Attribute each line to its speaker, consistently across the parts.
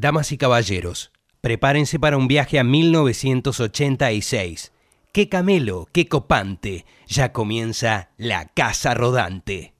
Speaker 1: Damas y caballeros, prepárense para un viaje a 1986. ¡Qué camelo, qué copante! Ya comienza la Casa Rodante.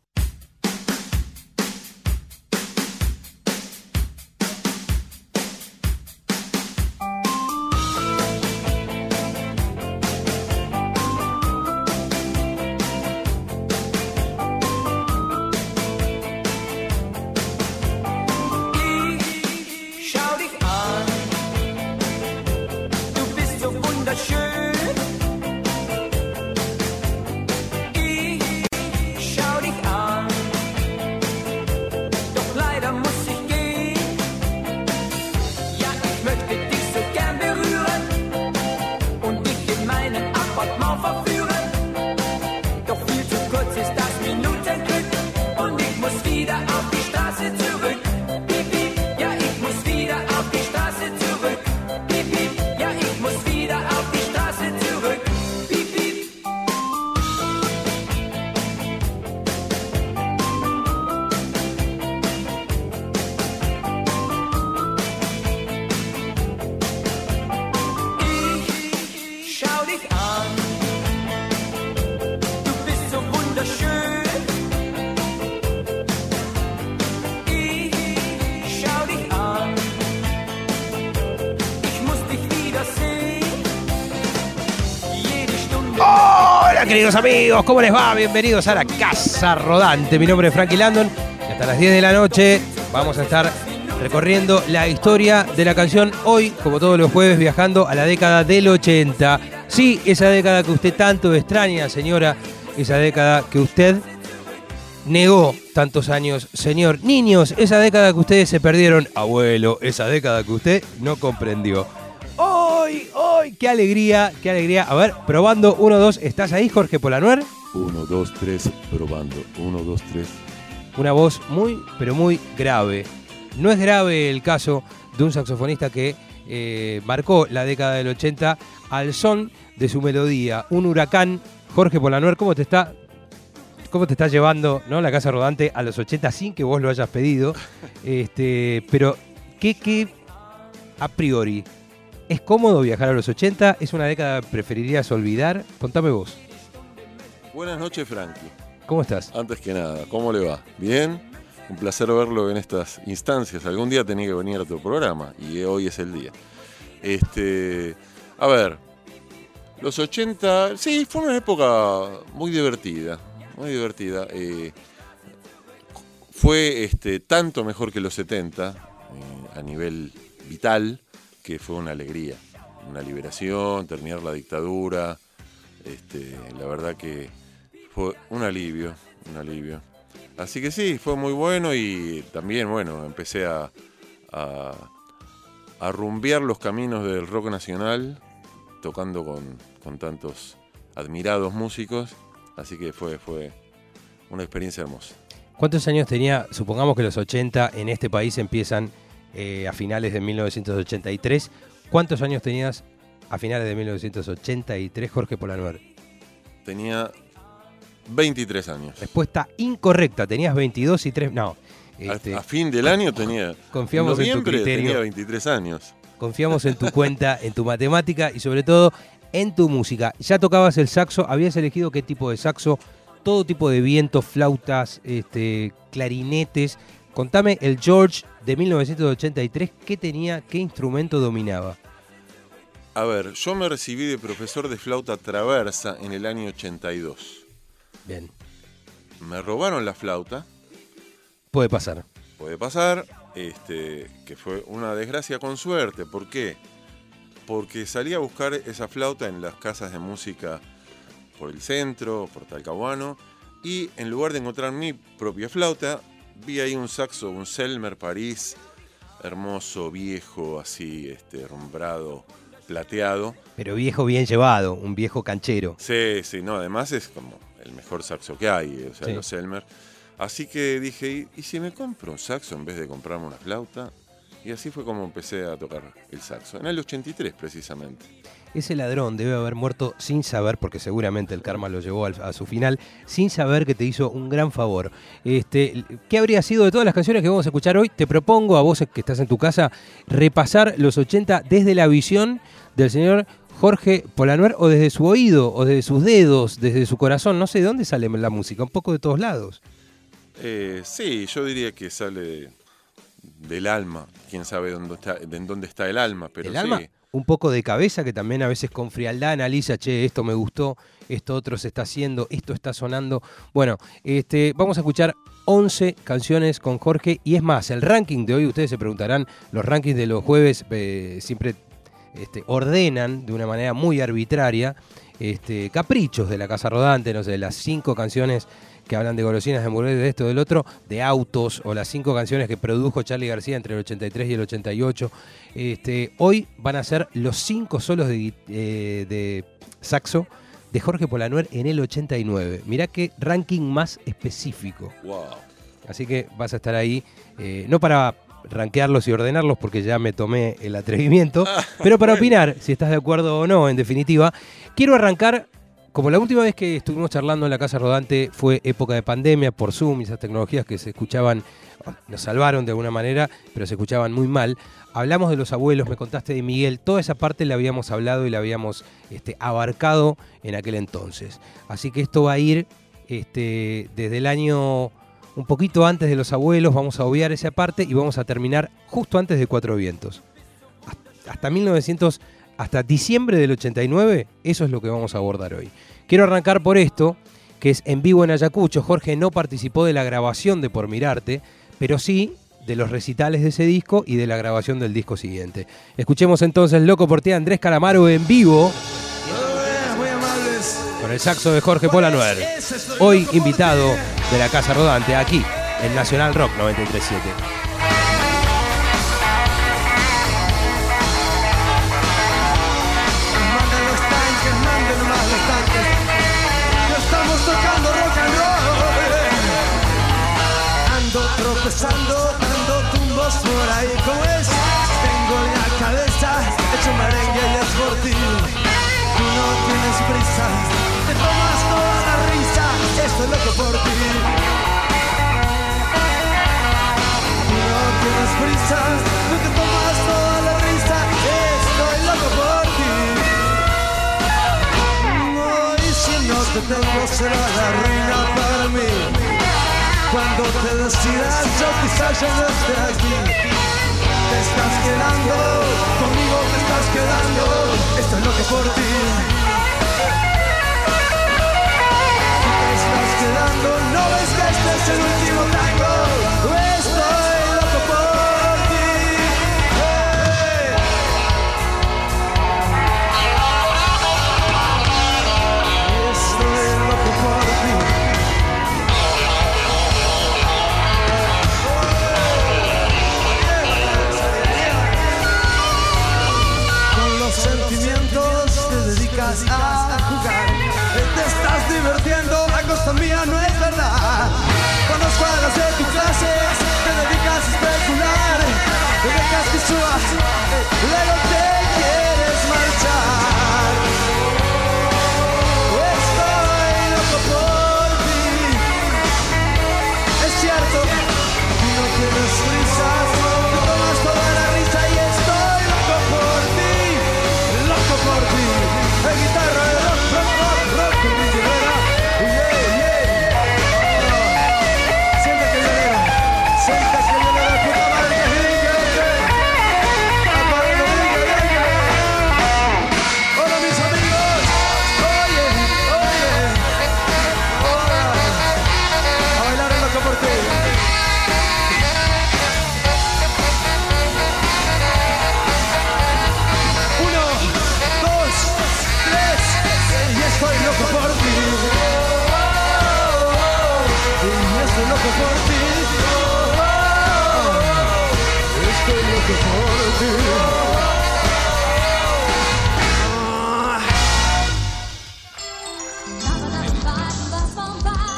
Speaker 1: ¿Cómo les va? Bienvenidos a la Casa Rodante. Mi nombre es Frankie Landon hasta las 10 de la noche vamos a estar recorriendo la historia de la canción hoy, como todos los jueves, viajando a la década del 80. Sí, esa década que usted tanto extraña, señora, esa década que usted negó tantos años, señor. Niños, esa década que ustedes se perdieron, abuelo, esa década que usted no comprendió. ¡Hoy, hoy! ¡Qué alegría, qué alegría! A ver, probando, uno, dos, ¿estás ahí, Jorge Polanuer?
Speaker 2: 1, 2, 3, probando. 1, 2, 3.
Speaker 1: Una voz muy, pero muy grave. No es grave el caso de un saxofonista que eh, marcó la década del 80 al son de su melodía. Un huracán. Jorge Polanuer, ¿cómo te está? ¿Cómo te está llevando ¿no? la casa rodante a los 80 sin que vos lo hayas pedido? Este, pero, ¿qué, qué a priori? ¿Es cómodo viajar a los 80? ¿Es una década que preferirías olvidar? Contame vos.
Speaker 2: Buenas noches, Frankie.
Speaker 1: ¿Cómo estás?
Speaker 2: Antes que nada, ¿cómo le va? ¿Bien? Un placer verlo en estas instancias. Algún día tenía que venir a tu programa y hoy es el día. Este, a ver, los 80, sí, fue una época muy divertida, muy divertida. eh, fue este, tanto mejor que los 70 eh, a nivel vital que fue una alegría, una liberación, terminar la dictadura. Este, la verdad que fue un alivio, un alivio. Así que sí, fue muy bueno y también, bueno, empecé a, a, rumbear los caminos del rock nacional, tocando con, con tantos admirados músicos. Así que fue, fue una experiencia hermosa.
Speaker 1: ¿Cuántos años tenía? Supongamos que los 80 en este país empiezan eh, a finales de 1983. ¿Cuántos años tenías a finales de 1983, Jorge Polanuer?
Speaker 2: Tenía 23 años.
Speaker 1: Respuesta incorrecta. Tenías 22 y 3. No.
Speaker 2: A-
Speaker 1: este,
Speaker 2: a, fin del año tenía.
Speaker 1: confiamos en tu criterio.
Speaker 2: tenía 23 años.
Speaker 1: Confiamos en tu cuenta, en tu matemática y sobre todo en tu música. Ya tocabas el saxo, habías elegido qué tipo de saxo, todo tipo de vientos, flautas, este, clarinetes. Contame el George de 1983, ¿qué tenía, qué instrumento dominaba?
Speaker 2: A ver, yo me recibí de profesor de flauta traversa en el año 82.
Speaker 1: Bien,
Speaker 2: Me robaron la flauta,
Speaker 1: puede pasar.
Speaker 2: puede pasar, este, que fue una desgracia con suerte. ¿Por qué? Porque salí a buscar esa flauta en las casas de música por el centro, por Talcahuano, y en lugar de encontrar mi propia flauta, vi ahí un saxo, un Selmer París, hermoso, viejo, así, este, rumbrado, plateado.
Speaker 1: Pero viejo bien llevado, un viejo canchero.
Speaker 2: Sí, sí, no, además es como el mejor saxo que hay, o sea,
Speaker 1: Sí.
Speaker 2: los Elmer. Así que dije, ¿y, y si me compro un saxo en vez de comprarme una flauta? Y así fue como empecé a tocar el saxo, en el 83 precisamente.
Speaker 1: Ese ladrón debe haber muerto sin saber, porque seguramente el karma lo llevó a su final, sin saber que te hizo un gran favor. Este, ¿Qué habría sido de todas las canciones que vamos a escuchar hoy? Te propongo a vos que estás en tu casa repasar los 80 desde la visión del señor Jorge Polanuer o desde su oído, o desde sus dedos, desde su corazón. No sé de dónde sale la música, un poco de todos lados.
Speaker 2: Eh, sí, yo diría que sale de- del alma. Quién sabe dónde está, de dónde está el alma, pero
Speaker 1: el
Speaker 2: sí.
Speaker 1: alma, un poco de cabeza que también a veces con frialdad analiza, che, esto me gustó, esto otro se está haciendo, esto está sonando. Bueno, este, vamos a escuchar 11 canciones con Jorge y es más, el ranking de hoy, ustedes se preguntarán, los rankings de los jueves eh, siempre este, ordenan de una manera muy arbitraria este, caprichos de la Casa Rodante, no sé, las cinco canciones que hablan de golosinas, de hamburguesas, de esto, del otro, de autos, o las cinco canciones que produjo Charlie García entre el 83 y el 88. Este, hoy van a ser los cinco solos de, eh, de saxo de Jorge Polanuer en el 89. Mirá qué ranking más específico.
Speaker 2: Wow.
Speaker 1: Así que vas a estar ahí, eh, no para rankearlos y ordenarlos porque ya me tomé el atrevimiento, pero para opinar si estás de acuerdo o no, en definitiva. Quiero arrancar, como la última vez que estuvimos charlando en la Casa Rodante fue época de pandemia por Zoom y esas tecnologías que se escuchaban, nos salvaron de alguna manera, pero se escuchaban muy mal. Hablamos de los abuelos, me contaste de Miguel, toda esa parte la habíamos hablado y la habíamos este, abarcado en aquel entonces. Así que esto va a ir este, desde el año un poquito antes de los abuelos, vamos a obviar esa parte y vamos a terminar justo antes de Cuatro Vientos. Hasta- Hasta 1900, hasta diciembre del 89, eso es lo que vamos a abordar hoy. Quiero arrancar por esto, que es en vivo en Ayacucho. Jorge no participó de la grabación de Por Mirarte, pero sí de los recitales de ese disco y de la grabación del disco siguiente. Escuchemos entonces Loco por ti, Andrés Calamaro en vivo
Speaker 3: Muy amables.
Speaker 1: con el saxo de Jorge Polanuer. Hoy invitado de la Casa Rodante aquí en Nacional Rock 937.
Speaker 3: Ando tropezando, dando tumbos por ahí. ¿Cómo es? Tengo la cabeza hecho merengue y es por ti. Tú no tienes prisa, te tomas toda la risa. Estoy loco por ti. Tú no tienes prisa, tú te tomas toda la risa. Estoy loco por ti. No, y si no te tengo será la reina para mí. Cuando te decidas, yo quizás ya no esté aquí. Te estás quedando, conmigo te estás quedando. Estoy loco por ti. Te estás quedando, no ves que este es el último tango. Estoy Te estás divirtiendo a costa mía, no es verdad. Con los cuadros de tu clase te dedicas a especular. Te dejas que subas, luego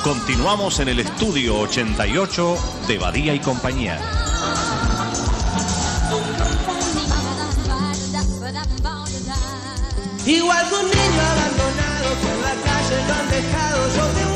Speaker 4: Continuamos en el estudio 88 de Badía y compañía.
Speaker 3: Igual que un niño abandonado por la calle lo han dejado, yo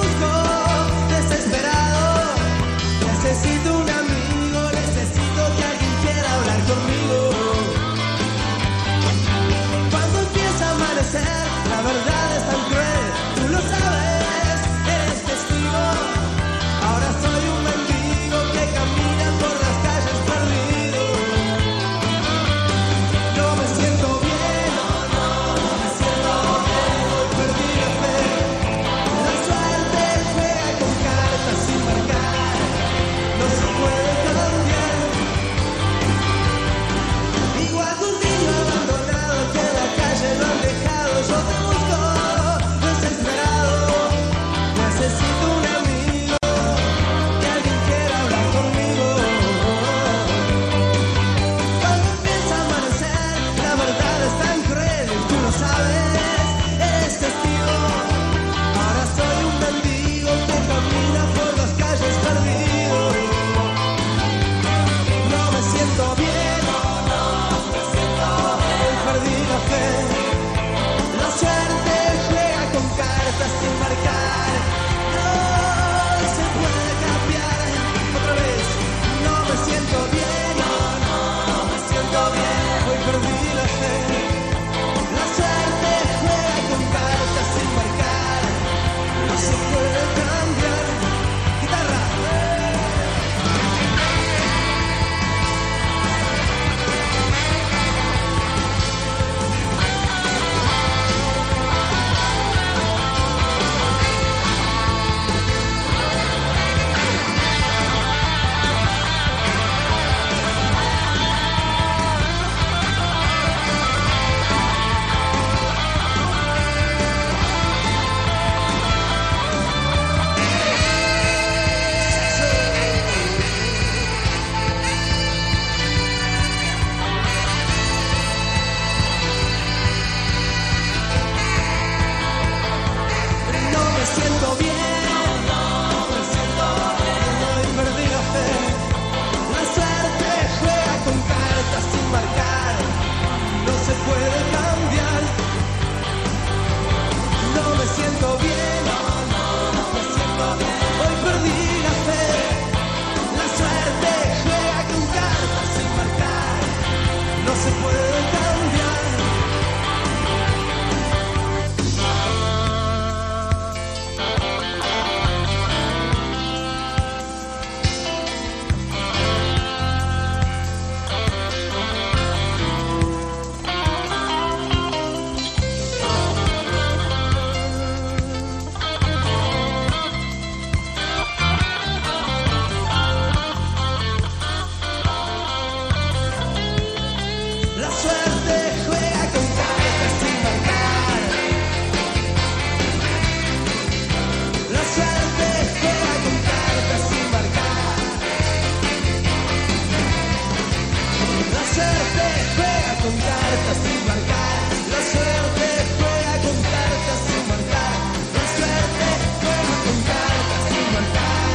Speaker 3: con cartas sin marcar. La suerte juega con cartas sin marcar. La suerte juega con cartas sin marcar.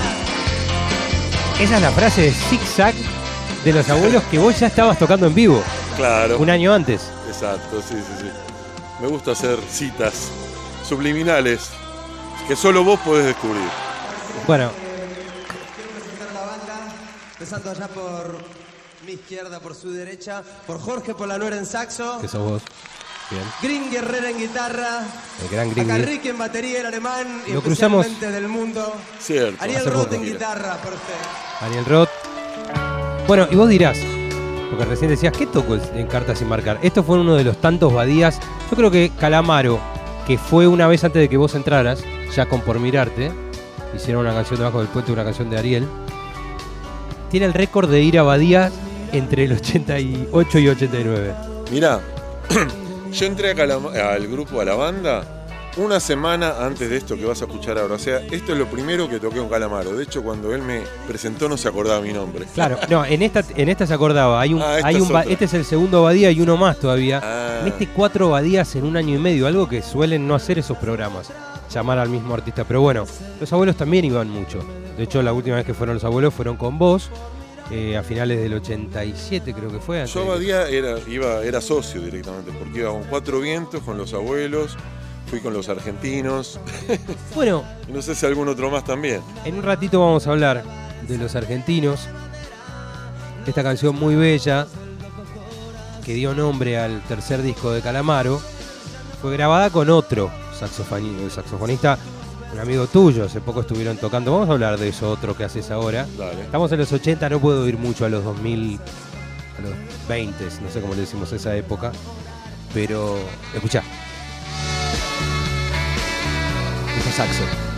Speaker 1: Esa es la frase de zigzag de los abuelos que vos ya estabas tocando en vivo
Speaker 2: Claro.
Speaker 1: un año antes.
Speaker 2: Exacto, sí, sí, sí. Me gusta hacer citas subliminales que solo vos podés descubrir.
Speaker 1: Bueno,
Speaker 3: Quiero presentar a la banda, empezando allá por mi izquierda, por su derecha, por Jorge Polanuera en saxo,
Speaker 1: que sos vos. Bien.
Speaker 3: Green Guerrera en guitarra,
Speaker 1: El gran Green
Speaker 3: acá
Speaker 1: Guerrera.
Speaker 3: Ricky en batería, el alemán, y
Speaker 1: Lo cruzamos.
Speaker 3: del mundo,
Speaker 2: Cierto.
Speaker 3: Ariel
Speaker 1: hace
Speaker 3: Roth
Speaker 1: poco.
Speaker 3: en guitarra, perfecto.
Speaker 1: Daniel Roth. Bueno, y vos dirás, porque recién decías, ¿qué tocó en Cartas sin marcar? Esto fue uno de los tantos Badías. Yo creo que Calamaro, que fue una vez antes de que vos entraras, ya con Por Mirarte, hicieron una canción debajo del puente, una canción de Ariel, tiene el récord de ir a Badías entre el 88 y 89.
Speaker 2: Mirá, yo entré al grupo, a la banda, una semana antes de esto que vas a escuchar ahora. O sea, esto es lo primero que toqué con Calamaro. De hecho, cuando él me presentó no se acordaba mi nombre.
Speaker 1: Claro, no, en esta, en esta se acordaba. Hay un,
Speaker 2: Ah,
Speaker 1: hay
Speaker 2: es
Speaker 1: un
Speaker 2: otra.
Speaker 1: este es el segundo Badía y uno más todavía.
Speaker 2: Ah.
Speaker 1: En este cuatro Badías en un año y medio, algo que suelen no hacer esos programas, llamar al mismo artista. Pero bueno, los abuelos también iban mucho. De hecho, la última vez que fueron los abuelos fueron con vos. Eh, a finales del 87, creo que fue.
Speaker 2: Yo
Speaker 1: de
Speaker 2: Badía era, iba, era socio directamente, porque iba con cuatro vientos, con los abuelos, fui con los argentinos,
Speaker 1: Bueno,
Speaker 2: y no sé si algún otro más también.
Speaker 1: En un ratito vamos a hablar de los argentinos. Esta canción muy bella que dio nombre al tercer disco de Calamaro fue grabada con otro saxofoni- saxofonista, un amigo tuyo. Hace poco estuvieron tocando. Vamos a hablar de eso otro que haces ahora.
Speaker 2: Dale.
Speaker 1: Estamos en los 80, no puedo ir mucho a los 2000, a los 20, no sé cómo le decimos a esa época. Pero escucha. Escucha saxo.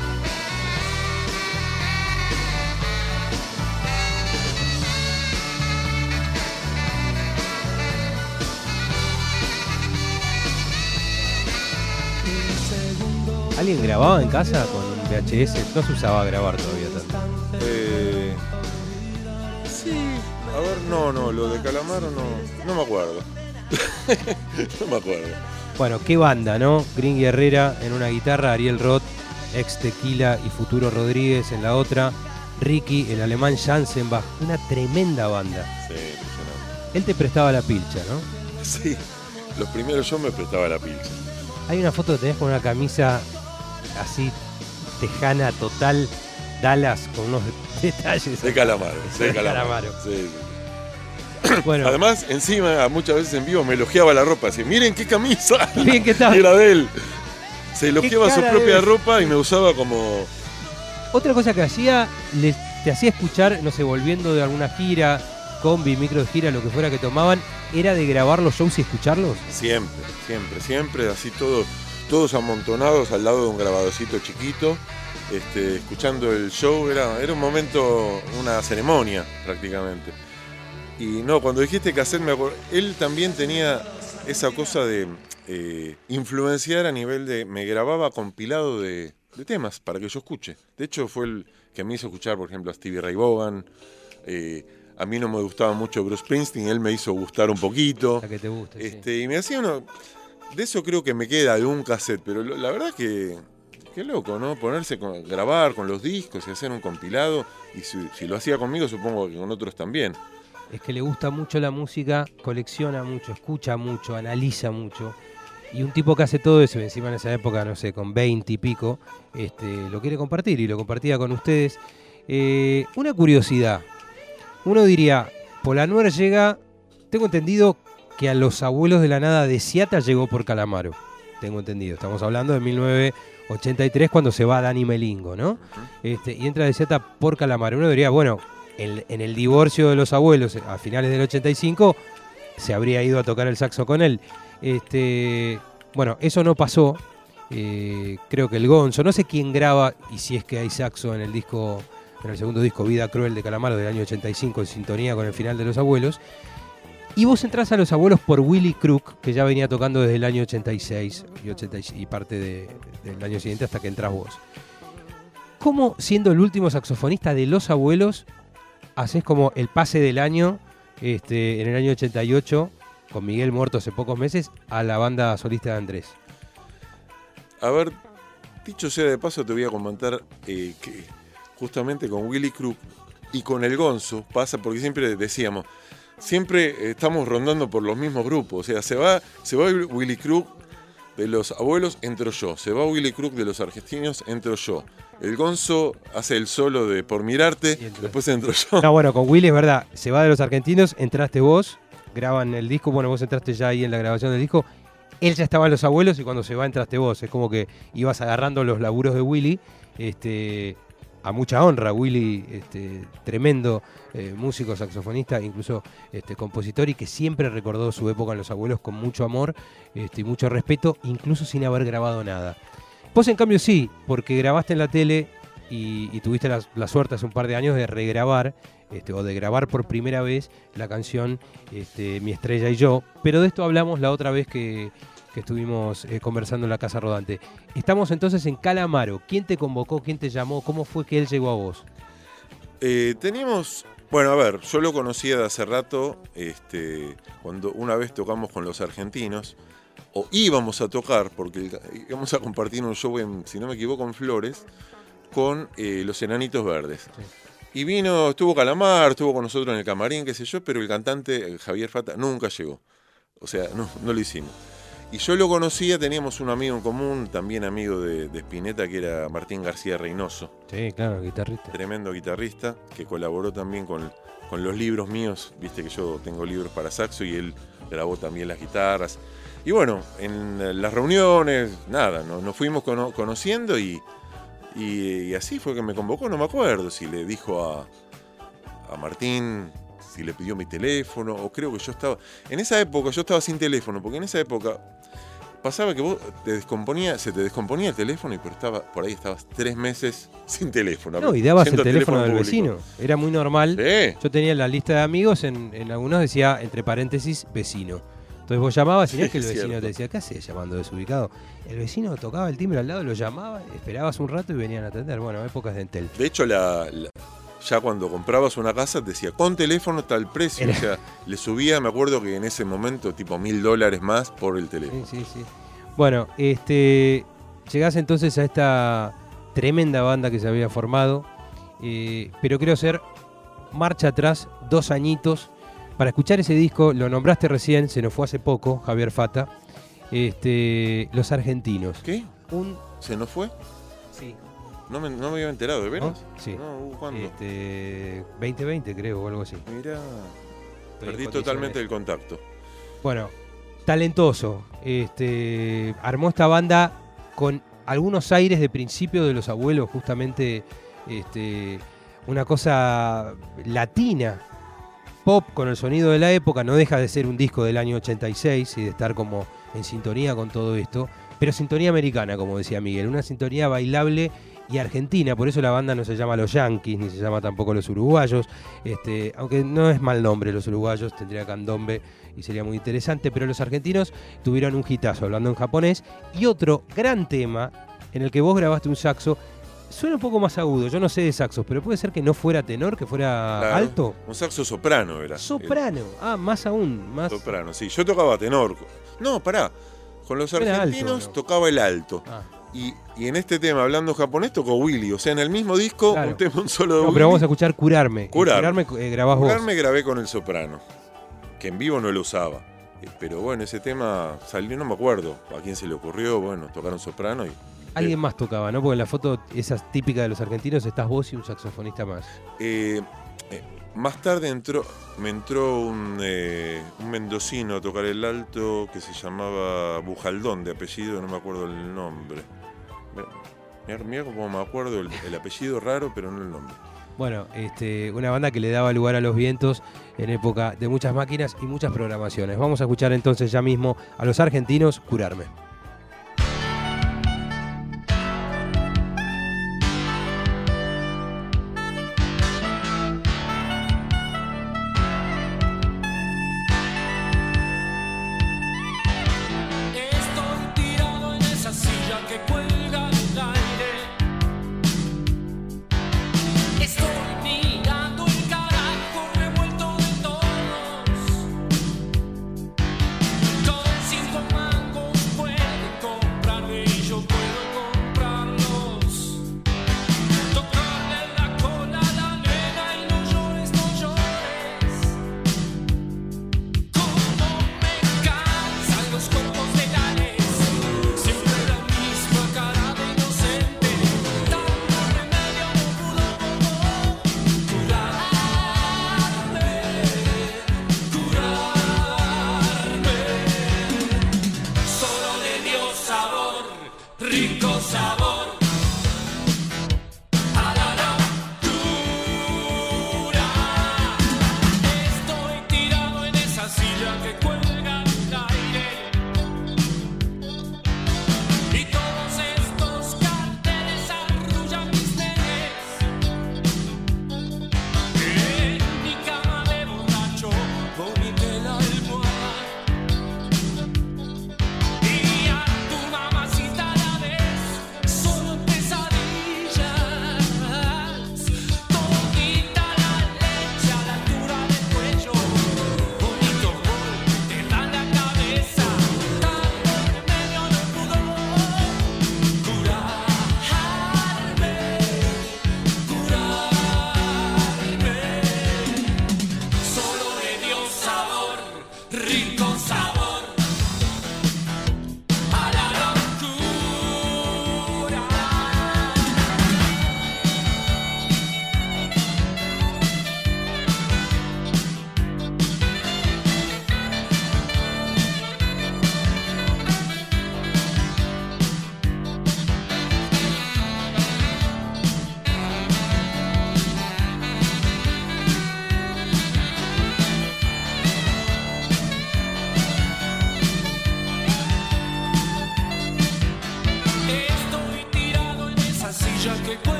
Speaker 1: ¿Alguien grababa en casa con un VHS? No se usaba grabar todavía tanto.
Speaker 2: Eh, sí, a ver, no, no, lo de Calamaro no, no me acuerdo. no me acuerdo.
Speaker 1: Bueno, qué banda, ¿no? Green Herrera en una guitarra, Ariel Roth, ex Tequila y Futuro Rodríguez en la otra, Ricky, el alemán Jansenbach, una tremenda banda.
Speaker 2: Sí, impresionante.
Speaker 1: Él te prestaba la pilcha, ¿no?
Speaker 2: Sí, los primeros yo me prestaba la pilcha.
Speaker 1: Hay una foto que tenés con una camisa así tejana total, Dallas, con unos detalles.
Speaker 2: De Calamaro,
Speaker 1: De
Speaker 2: Calamaro.
Speaker 1: Calamaro.
Speaker 2: Sí, sí.
Speaker 1: Bueno,
Speaker 2: Además, encima, muchas veces en vivo me elogiaba la ropa. Así, miren qué camisa.
Speaker 1: Qué que está.
Speaker 2: Y era de él. Se elogiaba su propia ropa y me usaba como.
Speaker 1: Otra cosa que hacía, les- te hacía escuchar, no sé, volviendo de alguna gira, combi, micro de gira, lo que fuera que tomaban, era de grabar los shows y escucharlos.
Speaker 2: Siempre, siempre, siempre, así todo, todos amontonados al lado de un grabadorcito chiquito, este, escuchando el show, era, era un momento, una ceremonia prácticamente. Y no, cuando dijiste cassette me acuerdo, él también tenía esa cosa de eh, influenciar a nivel de, me grababa compilado de, de temas para que yo escuche. De hecho fue el que me hizo escuchar, por ejemplo, a Stevie Ray Vaughan. eh, a mí no me gustaba mucho Bruce Springsteen, él me hizo gustar un poquito.
Speaker 1: La que te guste. sí.
Speaker 2: Este, y me hacía uno. De eso creo que me queda de un cassette, pero la verdad que. Qué loco, ¿no? Ponerse con, grabar con los discos y hacer un compilado. Y si, lo hacía conmigo, supongo que con otros también.
Speaker 1: Es que le gusta mucho la música, colecciona mucho, escucha mucho, analiza mucho. Y un tipo que hace todo eso, encima en esa época, no sé, con 20 y pico, este, lo quiere compartir y lo compartía con ustedes. Eh, una curiosidad. Uno diría, Polanuer llega, tengo entendido que a los abuelos de la nada de Seattle llegó por Calamaro. Tengo entendido. Estamos hablando de 1983 cuando se va Dani Melingo, ¿no? Este, y entra de Seattle por Calamaro. Uno diría, bueno, en, en el divorcio de los abuelos a finales del 85 se habría ido a tocar el saxo con él. Este, bueno, eso no pasó. Eh, creo que el Gonzo, no sé quién graba y si es que hay saxo en el disco, en el segundo disco Vida Cruel de Calamaro del año 85 en sintonía con el final de Los Abuelos. Y vos entrás a Los Abuelos por Willy Crook, que ya venía tocando desde el año 86 y, 86 y parte de- del año siguiente hasta que entras vos. ¿Cómo, siendo el último saxofonista de Los Abuelos, haces como el pase del año este, en el año 88, con Miguel muerto hace pocos meses, a la banda solista de Andrés?
Speaker 2: A ver, dicho sea de paso, te voy a comentar eh, que justamente con Willy Crook y con el Gonzo pasa porque siempre decíamos, siempre eh, estamos rondando por los mismos grupos. O sea, se va, se va Willy Crook de los abuelos, entro yo. Se va Willy Crook de los argentinos, entro yo. El Gonzo hace el solo de Por Mirarte, después entro yo.
Speaker 1: No, bueno, con Willy es verdad, se va de los argentinos, entraste vos, graban el disco, bueno, vos entraste ya ahí en la grabación del disco, él ya estaba en Los Abuelos y cuando se va entraste vos, es como que ibas agarrando los laburos de Willy, este, a mucha honra, Willy, este, tremendo eh, músico, saxofonista, incluso este, compositor y que siempre recordó su época en Los Abuelos con mucho amor este, y mucho respeto, incluso sin haber grabado nada. Vos en cambio sí, porque grabaste en la tele y, tuviste la, suerte hace un par de años de regrabar o de grabar por primera vez la canción Mi estrella y yo, pero de esto hablamos la otra vez que, que estuvimos eh, conversando en la Casa Rodante. Estamos entonces en Calamaro. ¿Quién te convocó? ¿Quién te llamó? ¿Cómo fue que él llegó a vos?
Speaker 2: Eh, teníamos, bueno, a ver, yo lo conocía de hace rato, este, cuando una vez tocamos con los argentinos, o íbamos a tocar, porque íbamos a compartir un show, en, si no me equivoco, en Flores, con eh, los Enanitos Verdes.
Speaker 1: Sí.
Speaker 2: Y vino, estuvo Calamar, estuvo con nosotros en el camarín, qué sé yo, pero el cantante eh, Javier Fata nunca llegó. O sea, no, no lo hicimos. Y yo lo conocía, teníamos un amigo en común, también amigo de, de Spinetta, que era Martín García Reynoso,
Speaker 1: Sí, claro, guitarrista.
Speaker 2: tremendo guitarrista, que colaboró también con, con los libros míos, viste que yo tengo libros para saxo y él grabó también las guitarras. Y bueno, en las reuniones, nada, no- nos fuimos cono- conociendo y, y- y así fue que me convocó, no me acuerdo si le dijo a, a Martín, si le pidió mi teléfono, o creo que yo estaba... En esa época yo estaba sin teléfono, porque en esa época pasaba que vos te descomponía, se te descomponía el teléfono y pero estaba, por ahí estabas tres meses sin teléfono.
Speaker 1: No, y dabas el teléfono del vecino. Era muy normal.
Speaker 2: Sí.
Speaker 1: Yo tenía la lista de amigos, en, en algunos decía, entre paréntesis, vecino. Entonces vos llamabas y no es que el vecino
Speaker 2: cierto.
Speaker 1: te decía, ¿qué haces llamando desubicado? El vecino tocaba el timbre al lado, lo llamaba, esperabas un rato y venían a atender. Bueno, épocas de Entel.
Speaker 2: De hecho, la, la- ya cuando comprabas una casa decía, con teléfono tal precio.
Speaker 1: Era-
Speaker 2: O sea, le subía, me acuerdo que en ese momento, tipo mil dólares más por el teléfono.
Speaker 1: Sí, sí, sí. Bueno, este, llegás entonces a esta tremenda banda que se había formado, eh, pero quiero hacer marcha atrás, dos añitos, para escuchar ese disco, lo nombraste recién, se nos fue hace poco, Javier Fata, este, Los Argentinos.
Speaker 2: ¿Qué?
Speaker 1: Un...
Speaker 2: ¿Se nos fue?
Speaker 1: Sí.
Speaker 2: No me, no me había enterado, ¿de veras?
Speaker 1: Sí.
Speaker 2: No, uh, ¿cuándo?
Speaker 1: Este, 2020 creo o algo así.
Speaker 2: Mirá,
Speaker 1: Estoy
Speaker 2: perdí totalmente el contacto.
Speaker 1: Bueno, talentoso. Este, armó esta banda con algunos aires de principio de los abuelos, justamente este, una cosa latina, pop con el sonido de la época, no deja de ser un disco del año 86 y de estar como en sintonía con todo esto, pero sintonía americana, como decía Miguel, una sintonía bailable y argentina, por eso la banda no se llama Los Yankees, ni se llama tampoco Los Uruguayos, este, aunque no es mal nombre Los Uruguayos, tendría candombe y sería muy interesante, pero los argentinos tuvieron un hitazo hablando en japonés y otro gran tema en el que vos grabaste un saxo. Suena un poco más agudo, yo no sé de saxos, pero puede ser que no fuera tenor, que fuera
Speaker 2: Claro.
Speaker 1: alto.
Speaker 2: Un saxo soprano era.
Speaker 1: Soprano, ah, más aún, más.
Speaker 2: Soprano, sí. Yo tocaba tenor. No, pará. Con los
Speaker 1: Era alto,
Speaker 2: argentinos
Speaker 1: ¿no?
Speaker 2: tocaba el alto.
Speaker 1: Ah.
Speaker 2: Y, y en este tema, hablando japonés, tocó Willy. O sea, en el mismo disco,
Speaker 1: Claro.
Speaker 2: un tema, un solo de
Speaker 1: No,
Speaker 2: Willy.
Speaker 1: pero vamos a escuchar Curarme.
Speaker 2: Curarme.
Speaker 1: Curarme eh, grabás vos.
Speaker 2: Curarme grabé con el soprano, que en vivo no lo usaba. Eh, Pero bueno, ese tema salió, no me acuerdo a quién se le ocurrió. Bueno, tocaron soprano y.
Speaker 1: Alguien más tocaba, ¿no? Porque en la foto, esa típica de los argentinos, estás vos y un saxofonista más.
Speaker 2: Eh, eh, más tarde entró, me entró un, eh, un mendocino a tocar el alto que se llamaba Bujaldón, de apellido, no me acuerdo el nombre. Cómo me acuerdo el, el apellido raro, pero no el nombre.
Speaker 1: Bueno, este, una banda que le daba lugar a los vientos en época de muchas máquinas y muchas programaciones. Vamos a escuchar entonces ya mismo a los argentinos curarme.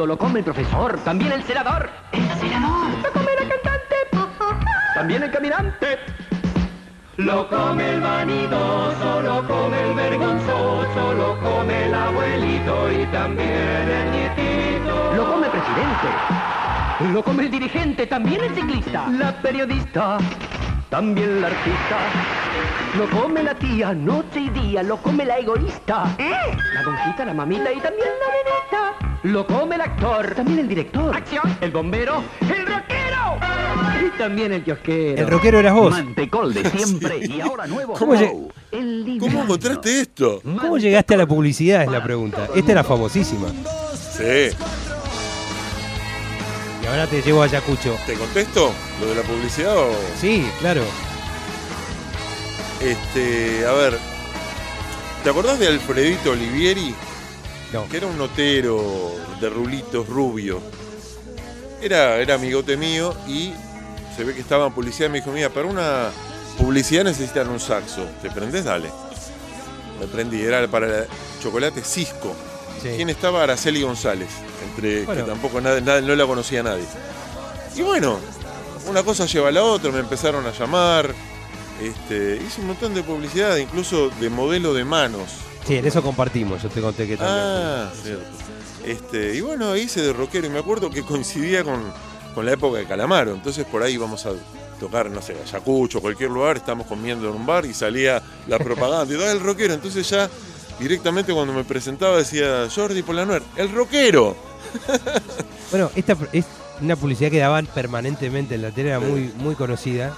Speaker 5: Mundo, lo come el profesor, también el senador. El senador. Lo come la cantante. También el caminante. Lo come el vanidoso, lo come el vergonzoso, lo come el abuelito y también el nietito. Lo come el presidente. Lo come el dirigente, también el ciclista. La periodista. También la artista. Lo come la tía, noche y día, lo come la egoísta. La donjita, la mamita y también la nenita. Lo come el actor, también el director. Acción. El bombero, el rockero. Y también el kiosquero.
Speaker 1: El rockero eras vos.
Speaker 5: Mantecol de siempre y ahora nuevo.
Speaker 1: ¿Cómo lle-
Speaker 5: Flow. El
Speaker 2: ¿Cómo
Speaker 5: librito.
Speaker 2: encontraste esto?
Speaker 1: ¿Cómo llegaste a la publicidad? Es la pregunta. Esta era famosísima.
Speaker 2: Sí.
Speaker 1: Y ahora te llevo a Ayacucho.
Speaker 2: ¿Te contesto lo de la publicidad o...?
Speaker 1: Sí, claro.
Speaker 2: Este, a ver, ¿te acordás de Alfredito Olivieri?
Speaker 1: No.
Speaker 2: Que era un notero de rulitos rubio. Era, era amigote mío y se ve que estaba en publicidad. Me dijo, mira, para una publicidad necesitan un saxo. ¿Te prendés? Dale. Me prendí, era para el chocolate Cisco.
Speaker 1: Sí.
Speaker 2: ¿Quién estaba? Araceli González. Entre
Speaker 1: Bueno.
Speaker 2: que tampoco nadie, nadie- no la conocía nadie. Y bueno, una cosa lleva a la otra, me empezaron a llamar. Este, hice un montón de publicidad, incluso de modelo de manos.
Speaker 1: Sí, en eso compartimos. Yo te conté que también.
Speaker 2: Ah, cierto. Este, y bueno, hice de rockero y me acuerdo que coincidía con, con la época de Calamaro. Entonces por ahí íbamos a tocar, no sé, Ayacucho, cualquier lugar, estamos comiendo en un bar y salía la propaganda y todo el rockero. Entonces ya directamente cuando me presentaba decía Jordi Polanuer, el rockero.
Speaker 1: Bueno, esta es una publicidad que daban permanentemente en la tele, era muy, muy conocida.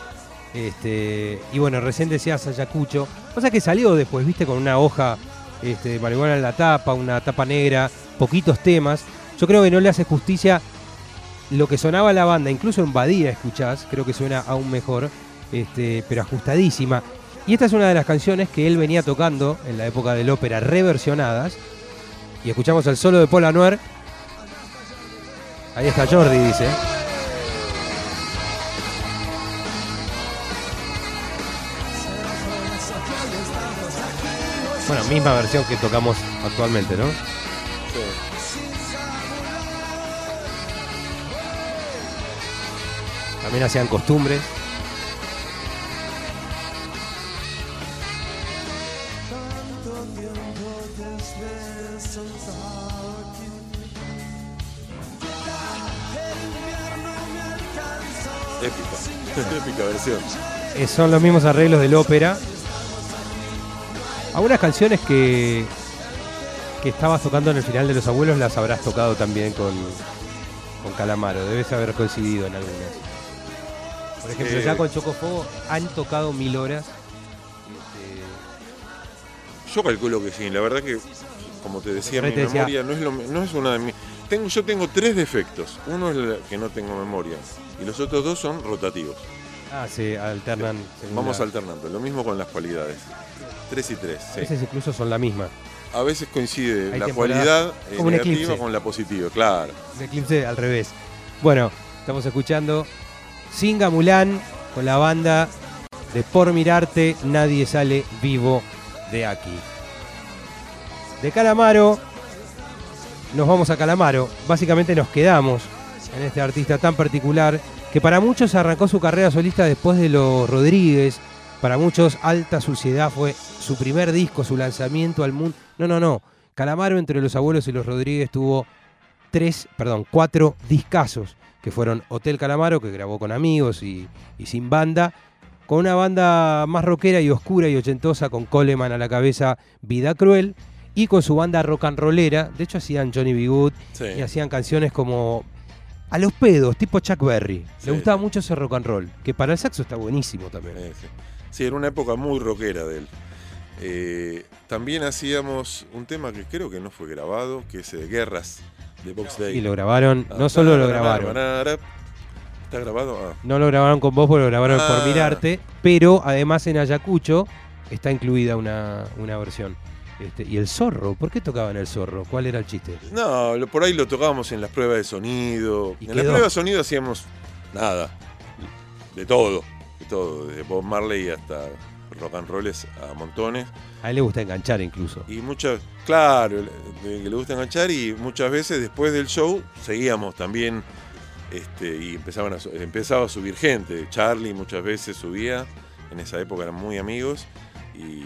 Speaker 1: Este, y bueno, recién decías Ayacucho. Cosa que salió después, viste, con una hoja este, marihuana en la tapa, una tapa negra, poquitos temas. Yo creo que no le hace justicia lo que sonaba la banda, incluso en Badía escuchás, creo que suena aún mejor, este, pero ajustadísima. Y esta es una de las canciones que él venía tocando en la época del ópera, reversionadas. Y escuchamos el solo de Paul Anuer. Ahí está Jordi, dice. Bueno, misma versión que tocamos actualmente, ¿no? También hacían costumbres.
Speaker 2: Épica, épica versión.
Speaker 1: Eh, son los mismos arreglos del ópera. Algunas canciones que, que estabas tocando en el final de Los Abuelos las habrás tocado también con, con Calamaro. Debes haber coincidido en algunas. Por ejemplo,
Speaker 2: Eh,
Speaker 1: ya con Chocofuego han tocado mil horas. Este,
Speaker 2: Yo calculo que sí, la verdad que, como te decía, mi
Speaker 1: te decía-
Speaker 2: memoria no es, lo- no es una de mis... Tengo, yo tengo tres defectos. Uno es que no tengo memoria y los otros dos son rotativos.
Speaker 1: ah, se alternan.
Speaker 2: Vamos
Speaker 1: la-
Speaker 2: alternando. Lo mismo con las cualidades. Tres y tres.
Speaker 1: A
Speaker 2: sí.
Speaker 1: veces incluso son la misma.
Speaker 2: A veces coincide
Speaker 1: Hay
Speaker 2: la cualidad eh, negativa con la positiva, claro.
Speaker 1: Un eclipse al revés. Bueno, estamos escuchando Singa Mulán con la banda de Por Mirarte, Nadie Sale Vivo de aquí. De Calamaro, nos vamos a Calamaro. Básicamente nos quedamos en este artista tan particular que para muchos arrancó su carrera solista después de los Rodríguez. Para muchos, Alta Suciedad fue su primer disco, su lanzamiento al mundo. No, no, no. Calamaro entre los abuelos y los Rodríguez tuvo tres, perdón, cuatro discazos, que fueron Hotel Calamaro, que grabó con amigos y, y sin banda, con una banda más rockera y oscura y ochentosa, con Coleman a la cabeza, Vida Cruel, y con su banda rock and rollera, de hecho hacían Johnny B. Good
Speaker 2: Sí.
Speaker 1: y hacían canciones como a los pedos, tipo Chuck Berry.
Speaker 2: Sí.
Speaker 1: Le gustaba mucho ese rock and roll, que para el saxo está buenísimo también.
Speaker 2: Sí. Era una época muy rockera de él. Eh, también hacíamos un tema que creo que no fue grabado, que es eh, Guerras de Box Day.
Speaker 1: Y lo grabaron, no solo lo grabaron,
Speaker 2: ¿Está grabado? Ah.
Speaker 1: no lo grabaron con vos, porque lo grabaron
Speaker 2: Ah.
Speaker 1: por mirarte, pero además en Ayacucho está incluida una, una versión. Este, y el zorro, ¿por qué tocaban el zorro? ¿Cuál era el chiste?
Speaker 2: No, lo- por ahí lo tocábamos en las pruebas de sonido. En las pruebas de sonido hacíamos nada. De todo. De todo. Desde Bob Marley hasta rock and rolls a montones.
Speaker 1: A él le gusta enganchar incluso.
Speaker 2: Y muchas, claro, que le gusta enganchar y muchas veces después del show seguíamos también este, y empezaban a, empezaba a subir gente. Charlie muchas veces subía, en esa época eran muy amigos y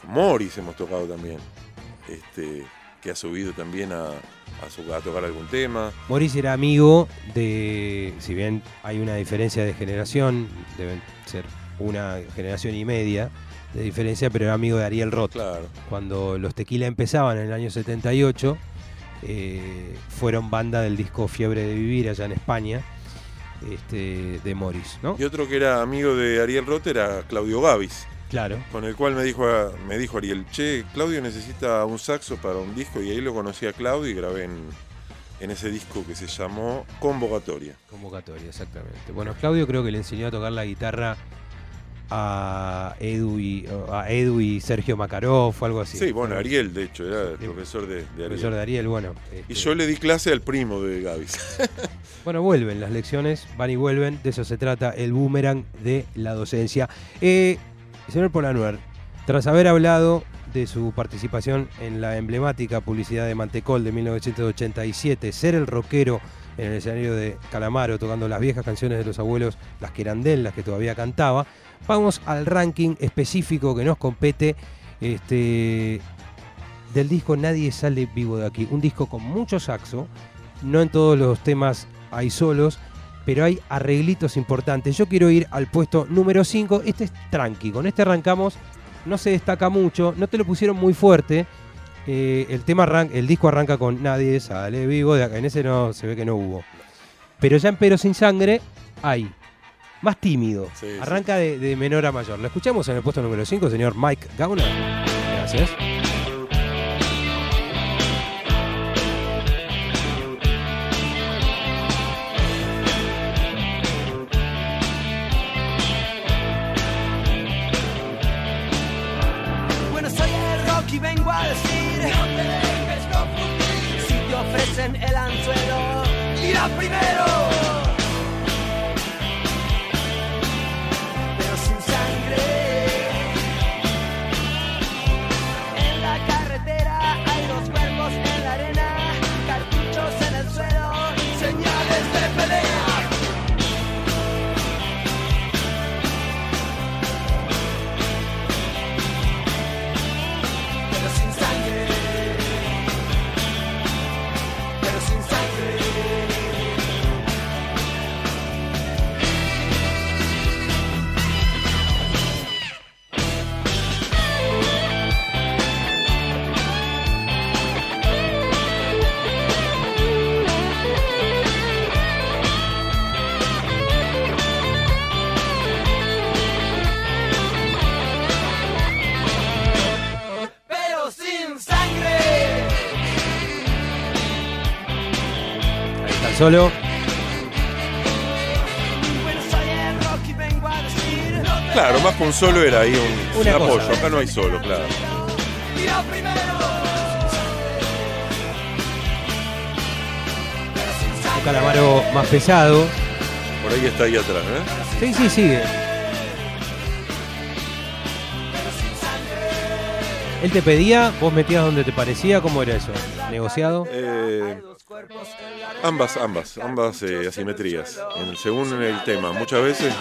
Speaker 2: con Morris hemos tocado también, este, que ha subido también a, a su- a tocar algún tema.
Speaker 1: Morris era amigo de, si bien hay una diferencia de generación, deben ser una generación y media de diferencia, pero era amigo de Ariel Roth.
Speaker 2: Claro.
Speaker 1: Cuando los Tequila empezaban en el año 78, eh, fueron banda del disco Fiebre de Vivir allá en España, este, de Morris, ¿no?
Speaker 2: Y otro que era amigo de Ariel Roth era Claudio Gavis.
Speaker 1: Claro.
Speaker 2: con el cual me dijo, me dijo Ariel, che, Claudio necesita un saxo para un disco y ahí lo conocí a Claudio y grabé en, en ese disco que se llamó Convocatoria.
Speaker 1: Convocatoria, exactamente. Bueno, Claudio creo que le enseñó a tocar la guitarra a Edu y, a Edu y Sergio Makarov o algo así.
Speaker 2: Sí, bueno, Ariel de hecho era el profesor de, de Ariel.
Speaker 1: Profesor de Ariel, bueno.
Speaker 2: Y
Speaker 1: este,
Speaker 2: yo le di clase al primo de Gavis.
Speaker 1: Bueno, vuelven las lecciones, van y vuelven, de eso se trata el boomerang de la docencia. Eh, señor Polanuer, tras haber hablado de su participación en la emblemática publicidad de Mantecol de 1987, ser el rockero en el escenario de Calamaro, tocando las viejas canciones de los abuelos, las que eran de él, las que todavía cantaba, vamos al ranking específico que nos compete este, del disco Nadie sale vivo de aquí. Un disco con mucho saxo, no en todos los temas hay solos, pero hay arreglitos importantes. Yo quiero ir al puesto número 5. Este es tranqui, con este arrancamos, no se destaca mucho, no te lo pusieron muy fuerte. Eh, el tema arran- el disco arranca con Nadie sale vivo, de acá, en ese no se ve que no hubo. Pero ya en Pero sin sangre hay. Más tímido.
Speaker 2: Sí, sí.
Speaker 1: Arranca de, de menor a mayor. Lo escuchamos en el puesto número 5, señor Mike Gauner. Gracias.
Speaker 6: Te
Speaker 2: Claro, más que un solo era ahí un,
Speaker 1: Una
Speaker 2: un
Speaker 1: cosa.
Speaker 2: apoyo. Acá no hay solo, claro.
Speaker 1: Un calamaro más pesado.
Speaker 2: Por ahí está ahí atrás, ¿eh?
Speaker 1: Sí, sí, sigue. Él te pedía, vos metías donde te parecía, ¿cómo era eso? ¿Negociado?
Speaker 2: Eh, ambas, ambas, ambas eh, asimetrías. Según el tema, muchas veces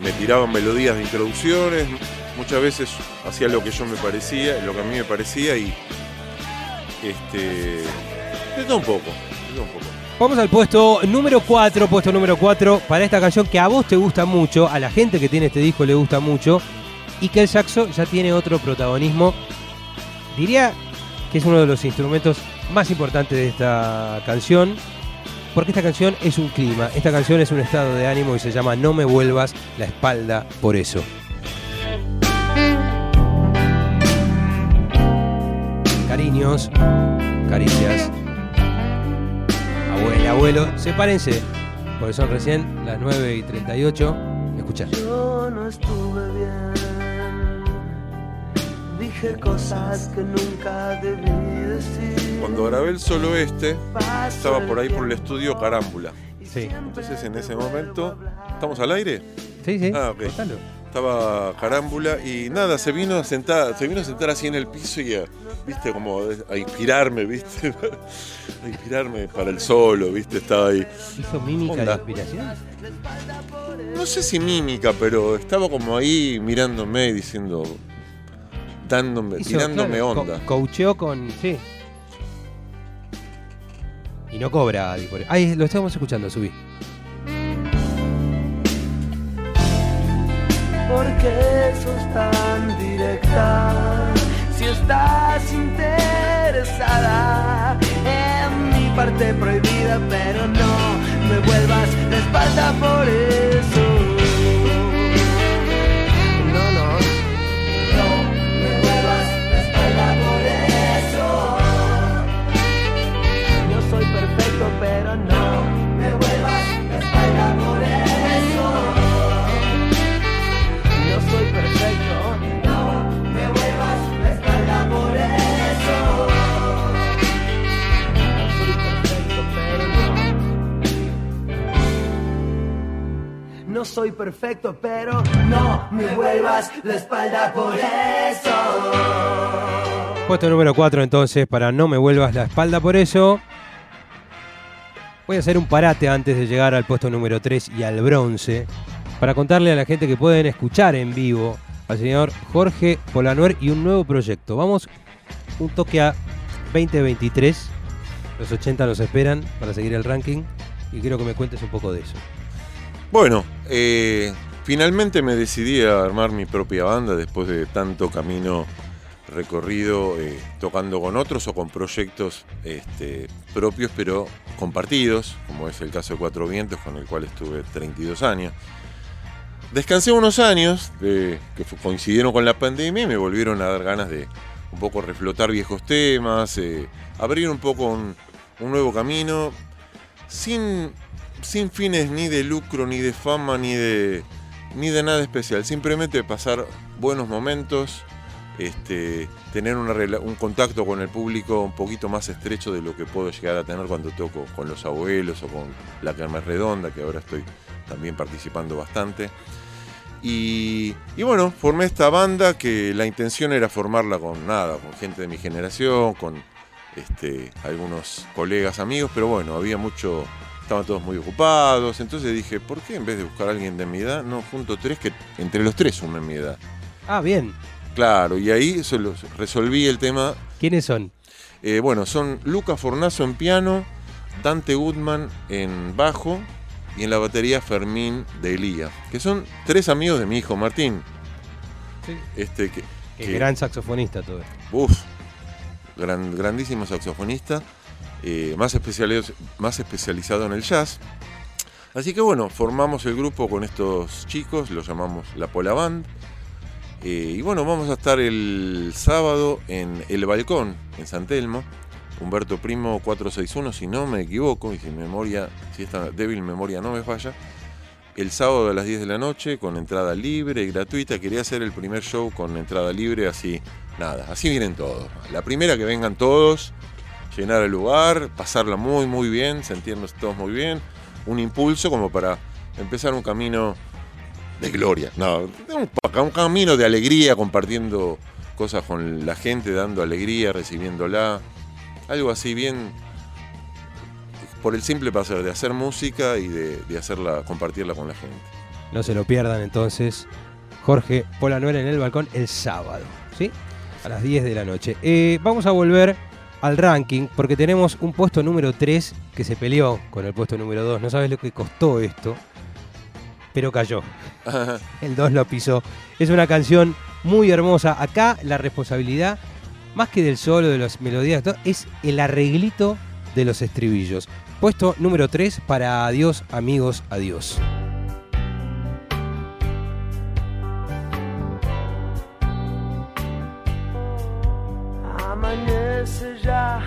Speaker 2: me tiraban melodías de introducciones, muchas veces hacía lo que yo me parecía, lo que a mí me parecía y este de todo un poco, de todo un poco.
Speaker 1: Vamos al puesto número 4, puesto número 4, para esta canción que a vos te gusta mucho, a la gente que tiene este disco le gusta mucho, y que el saxo ya tiene otro protagonismo. Diría que es uno de los instrumentos más importantes de esta canción, porque esta canción es un clima, esta canción es un estado de ánimo y se llama No me vuelvas la espalda por eso. Cariños, caricias. Abuela, abuelo, sepárense, porque son recién las 9 y 38. Escucha.
Speaker 6: Yo no estuve bien. Dije cosas que nunca debí decir.
Speaker 2: Cuando grabé el solo este, estaba por ahí por el estudio Carámbula.
Speaker 1: Sí,
Speaker 2: Entonces en ese momento, ¿estamos al aire?
Speaker 1: sí, sí.
Speaker 2: Ah, ok.
Speaker 1: contalo.
Speaker 2: estaba carámbula y nada, se vino a sentar, se vino a sentar así en el piso y a, viste, como a inspirarme, viste, a inspirarme para el solo, viste, estaba ahí.
Speaker 1: ¿Hizo mímica de inspiración?
Speaker 2: No sé si mímica, pero estaba como ahí mirándome y diciendo, dándome,
Speaker 1: Hizo,
Speaker 2: tirándome
Speaker 1: claro,
Speaker 2: onda.
Speaker 1: co- coacheó con. Sí. Y no cobra Adi por Ahí lo estamos escuchando, subí.
Speaker 3: ¿Por qué sos tan directa? Si estás interesada en mi parte prohibida, pero no me vuelvas la espalda por eso. Soy perfecto, pero no me vuelvas la espalda por eso.
Speaker 1: Puesto número 4 entonces, para no me vuelvas la espalda por eso. Voy a hacer un parate antes de llegar al puesto número 3 y al bronce. Para contarle a la gente que pueden escuchar en vivo al señor Jorge Polanuer y un nuevo proyecto. Vamos un toque a 2023. Los 80 nos esperan para seguir el ranking. Y quiero que me cuentes un poco de eso.
Speaker 2: Bueno, eh, finalmente me decidí a armar mi propia banda después de tanto camino recorrido eh, tocando con otros o con proyectos este, propios pero compartidos, como es el caso de Cuatro Vientos, con el cual estuve 32 años. Descansé unos años eh, que coincidieron con la pandemia y me volvieron a dar ganas de un poco reflotar viejos temas, abrir un poco un, un nuevo camino, sin, sin fines ni de lucro, ni de fama, ni de, ni de nada especial. Simplemente pasar buenos momentos, este, tener un contacto con el público un poquito más estrecho de lo que puedo llegar a tener cuando toco con los abuelos o con la Kermés Redonda, que ahora estoy también participando bastante. Y, y bueno, formé esta banda que la intención era formarla con nada, con gente de mi generación, con este, algunos colegas, amigos, pero bueno, había mucho, estaban todos muy ocupados, entonces dije, ¿por qué en vez de buscar a alguien de mi edad, no junto tres que entre los tres sumen mi edad?
Speaker 1: Ah, bien.
Speaker 2: Claro, y ahí solo resolví el tema.
Speaker 1: ¿Quiénes son?
Speaker 2: Eh, bueno, son Luca Fornazo en piano, Dante Goodman en bajo y en la batería Fermín de Elía, que son tres amigos de mi hijo Martín. Este, que, que-
Speaker 1: gran saxofonista todo.
Speaker 2: Uf, gran, grandísimo saxofonista, eh, más, especializ- más especializado en el jazz. Así que bueno, formamos el grupo con estos chicos, lo llamamos La Pola Band. Eh, y bueno, vamos a estar el sábado en El Balcón, en San Telmo. Humberto Primo 461, si no me equivoco, y si memoria, si esta débil memoria no me falla. El sábado a las 10 de la noche, con entrada libre y gratuita. Quería hacer el primer show con entrada libre, así, nada, así vienen todos. La primera que vengan todos, llenar el lugar, pasarla muy, muy bien, sentirnos todos muy bien. Un impulso como para empezar un camino de gloria. No, un, camino de alegría, compartiendo cosas con la gente, dando alegría, recibiéndola. Algo así bien por el simple placer de hacer música y de, hacerla, compartirla con la gente.
Speaker 1: No se lo pierdan entonces. Jorge Polanuer en el balcón el sábado, ¿sí? A las 10 de la noche. Eh, vamos a volver al ranking porque tenemos un puesto número 3 que se peleó con el puesto número 2. No sabes lo que costó esto, pero cayó. El 2 lo pisó. Es una canción muy hermosa. Acá la responsabilidad, más que del solo, de las melodías, es el arreglito de los estribillos. Puesto número 3 para Adiós, amigos, adiós.
Speaker 3: Amanece ya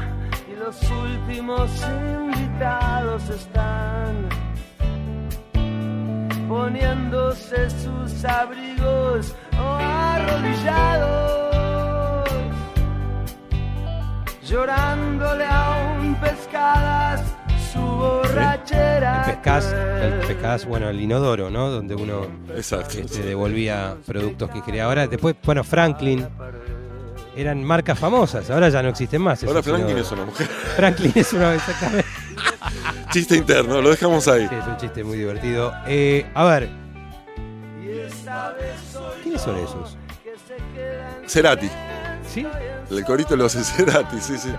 Speaker 3: y los últimos invitados están poniéndose sus abrigos o arrodillados, llorándole a un pescadas su borrachera.
Speaker 1: El pescás, el pescás, bueno, el inodoro, ¿no? Donde uno
Speaker 2: Exacto.
Speaker 1: este, devolvía productos que quería. Ahora, después, bueno, Franklin. Eran marcas famosas, ahora ya no existen más.
Speaker 2: Ahora Franklin es una mujer.
Speaker 1: Franklin es una exactamente.
Speaker 2: Chiste interno, lo dejamos ahí.
Speaker 1: Sí, es un chiste muy divertido. Eh, a ver. ¿Quiénes son esos?
Speaker 2: Cerati.
Speaker 1: ¿Sí?
Speaker 2: El corito lo hace Cerati, sí, sí.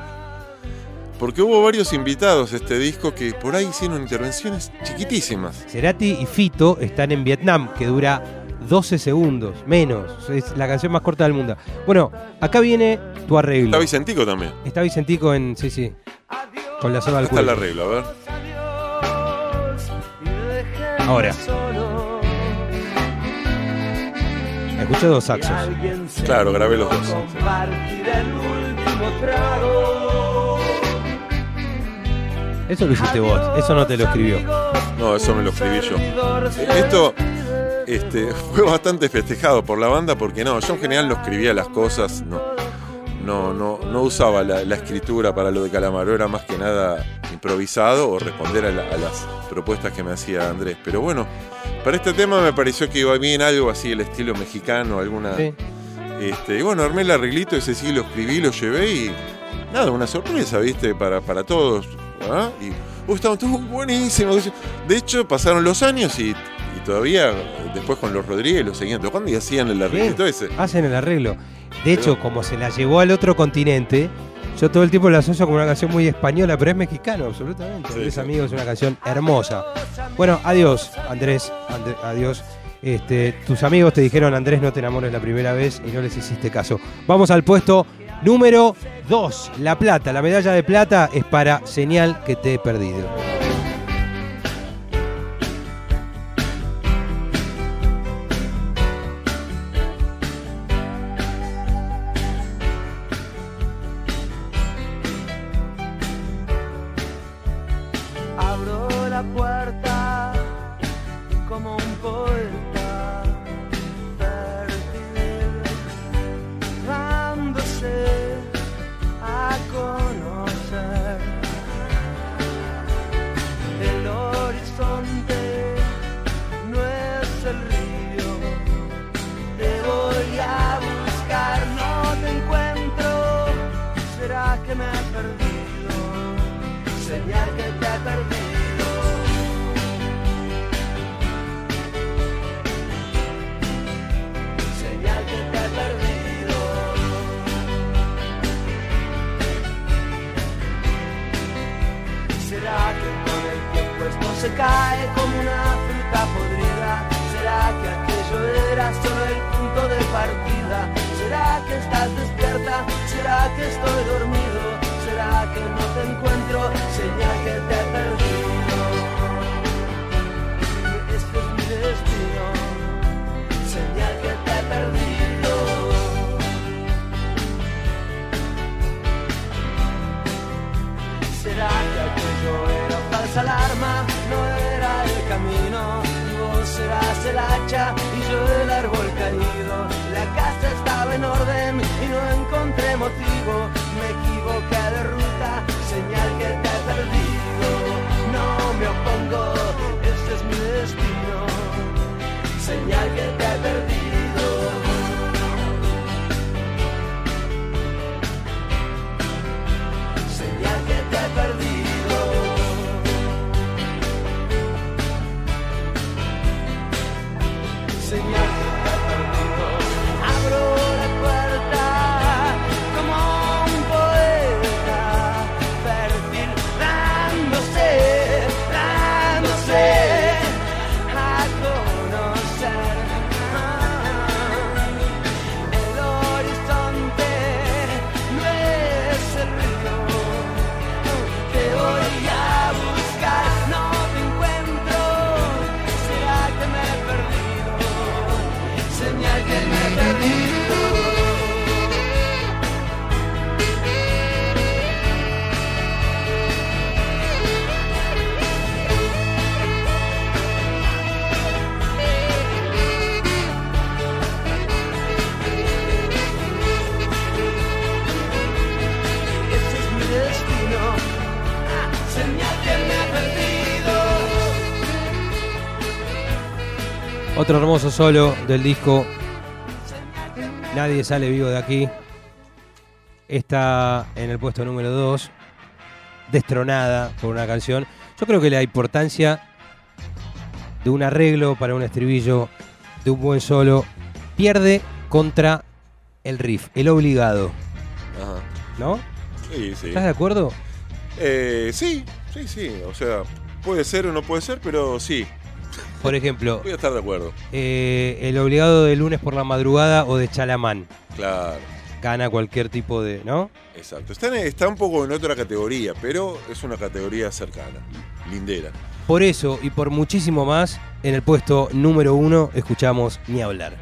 Speaker 2: Porque hubo varios invitados a este disco que por ahí hicieron intervenciones chiquitísimas.
Speaker 1: Cerati y Fito están en Vietnam, que dura 12 segundos, menos. Es la canción más corta del mundo. Bueno, acá viene tu arreglo.
Speaker 2: Está Vicentico también.
Speaker 1: Está Vicentico en. Sí, sí. Con la soga al
Speaker 2: Está el arreglo, a ver.
Speaker 1: Ahora. Escuché dos saxos.
Speaker 2: Claro, grabé los dos.
Speaker 1: Eso lo hiciste vos, eso no te lo escribió.
Speaker 2: No, eso me lo escribí yo. Esto este, fue bastante festejado por la banda porque no, yo en general no escribía las cosas, no, no, no, no usaba la, la escritura para lo de Calamaro, era más que nada improvisado o responder a, la- a las propuestas que me hacía Andrés. Pero bueno, para este tema me pareció que iba bien algo así, el estilo mexicano, alguna...
Speaker 1: Sí.
Speaker 2: Este, y bueno, armé el arreglito, ese sí lo escribí, lo llevé y nada, una sorpresa, ¿viste? Para, para todos. ¿ah? Y uh, estaba todo buenísimo. De hecho, pasaron los años y todavía después con los Rodríguez lo seguían tocando y hacían el arreglito ese.
Speaker 1: Hacen el arreglo. De hecho, como se la llevó al otro continente, yo todo el tiempo la asocio como una canción muy española, pero es mexicano, absolutamente.
Speaker 2: Sí,
Speaker 1: Andrés
Speaker 2: sí.
Speaker 1: Amigos es una canción hermosa. Bueno, adiós, Andrés. André- adiós. Este, tus amigos te dijeron, Andrés, no te enamores la primera vez y no les hiciste caso. Vamos al puesto número 2. La plata, la medalla de plata es para señal que te he perdido.
Speaker 3: Serás el hacha y yo el árbol caído. La casa estaba en orden y no encontré motivo. Me equivoqué de ruta, señal que te he perdido. No me opongo, este es mi destino. Señal que te he perdido. Otro hermoso solo del disco. Nadie sale vivo de aquí. Está en el puesto número 2. Destronada por una canción. Yo creo que la importancia de un arreglo para un estribillo, de un buen solo, pierde contra el riff, el obligado.
Speaker 2: Ajá.
Speaker 3: ¿No?
Speaker 2: Sí, sí.
Speaker 3: ¿Estás de acuerdo?
Speaker 2: Eh, sí, sí, sí. O sea, puede ser o no puede ser, pero sí.
Speaker 3: Por ejemplo,
Speaker 2: Voy a estar de acuerdo.
Speaker 3: eh, el obligado de lunes por la madrugada o de Chalamán.
Speaker 2: Claro.
Speaker 3: Gana cualquier tipo de. ¿No?
Speaker 2: Exacto. Está, en- está un poco en otra categoría, pero es una categoría cercana, lindera.
Speaker 3: Por eso y por muchísimo más, en el puesto número uno escuchamos Ni hablar.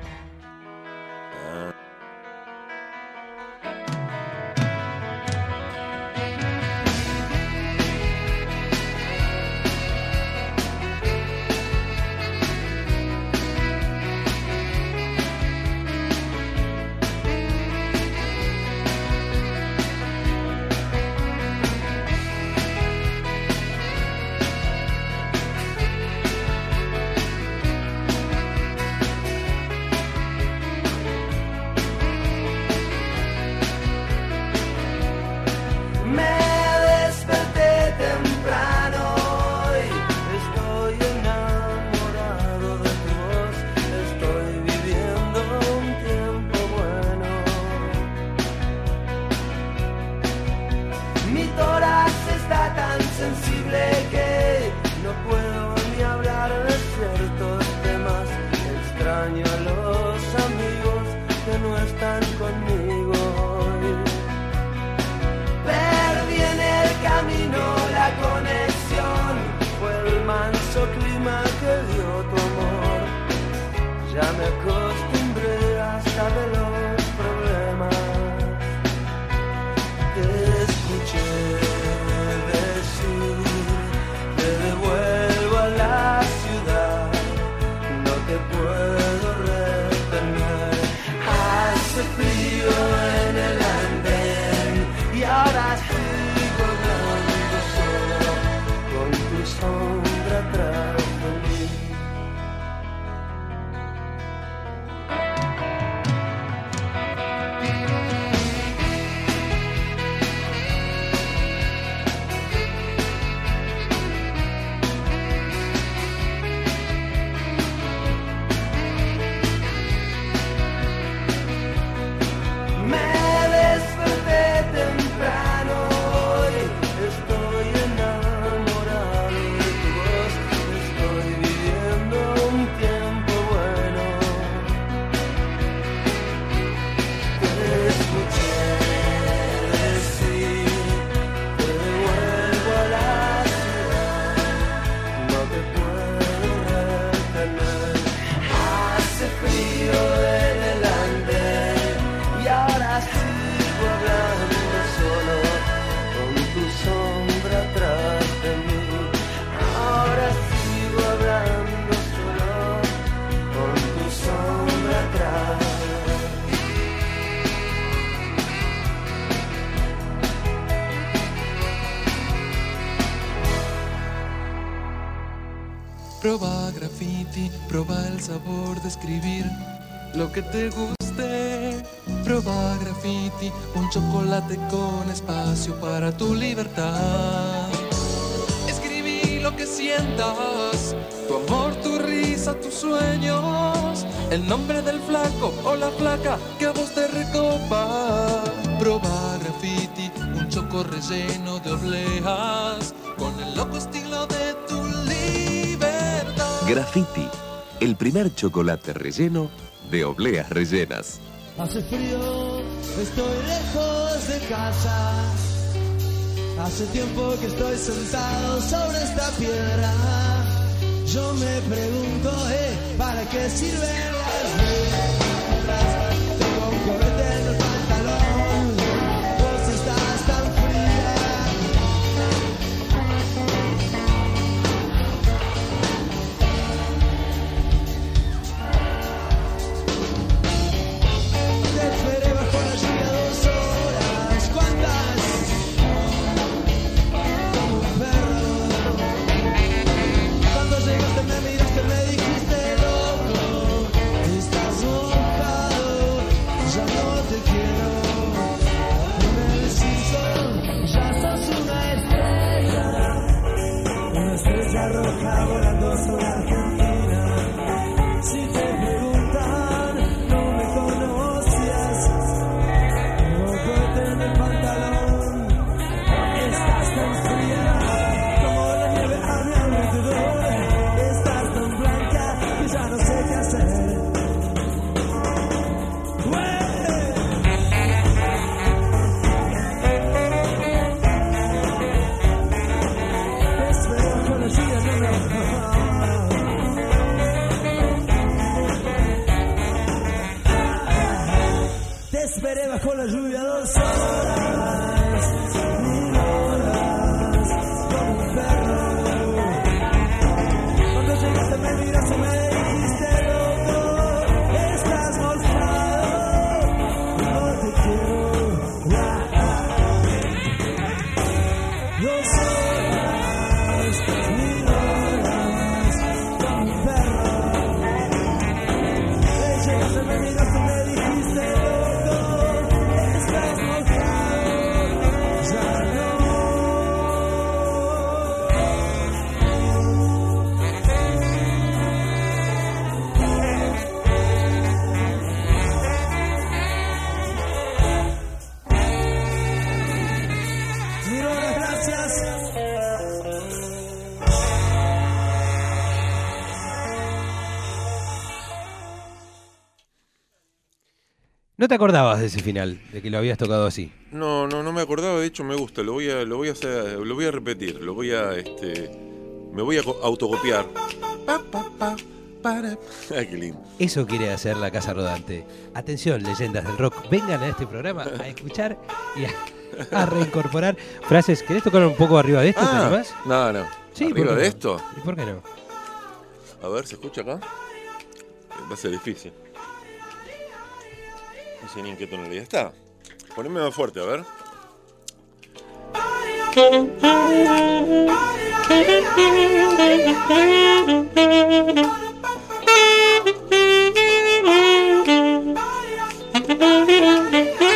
Speaker 7: Proba el sabor de escribir lo que te guste. Proba graffiti, un chocolate con espacio para tu libertad. Escribí lo que sientas, tu amor, tu risa, tus sueños. El nombre del flaco o la flaca que a vos te recopa. Proba graffiti, un choco relleno de obleas. Con el loco estilo de.
Speaker 8: Graffiti, el primer chocolate relleno de obleas rellenas.
Speaker 9: Hace frío, estoy lejos de casa. Hace tiempo que estoy sentado sobre esta piedra. Yo me pregunto, eh, ¿para qué sirven las? found. Te
Speaker 1: acordabas de ese final, de que lo habías tocado así.
Speaker 2: No, no, no me acordaba, de hecho me gusta, lo voy a, lo voy a hacer, lo voy a repetir, lo voy a, este, me voy a co- autocopiar. Pa, pa, pa, para. Ay, qué lindo.
Speaker 1: Eso quiere hacer la Casa Rodante. Atención, leyendas del rock, vengan a este programa a escuchar y a, a reincorporar frases. ¿Querés tocar un poco arriba de esto? ¿Te
Speaker 2: Ah,
Speaker 1: animás?
Speaker 2: no, no.
Speaker 1: Sí, ¿por
Speaker 2: Arriba de
Speaker 1: no?
Speaker 2: esto,
Speaker 1: ¿Y por qué no?
Speaker 2: a ver, ¿se escucha acá? Va a ser difícil. Sé ni en tonalidad está. Poneme más fuerte, a ver.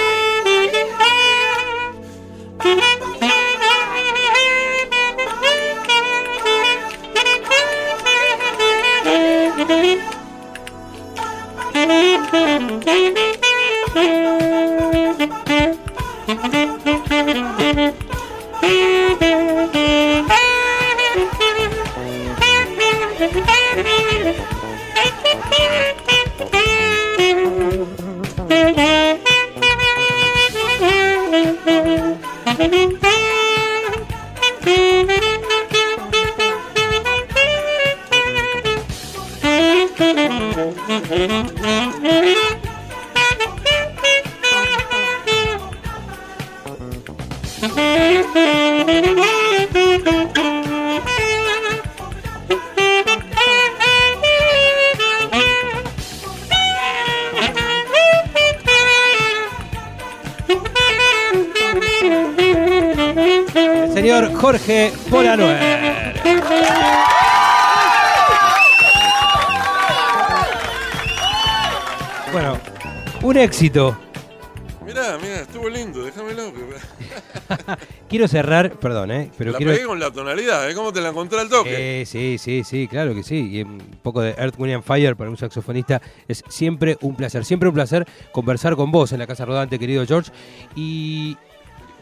Speaker 1: Quiero cerrar, perdón, ¿eh? Pero
Speaker 2: la
Speaker 1: quiero...
Speaker 2: pegué con la tonalidad, ¿eh? ¿Cómo te la encontré al toque?
Speaker 1: Eh, sí, sí, sí, claro que sí. Y un poco de Earth, Wind and Fire para un saxofonista es siempre un placer. Siempre un placer conversar con vos en la Casa Rodante, querido George. Y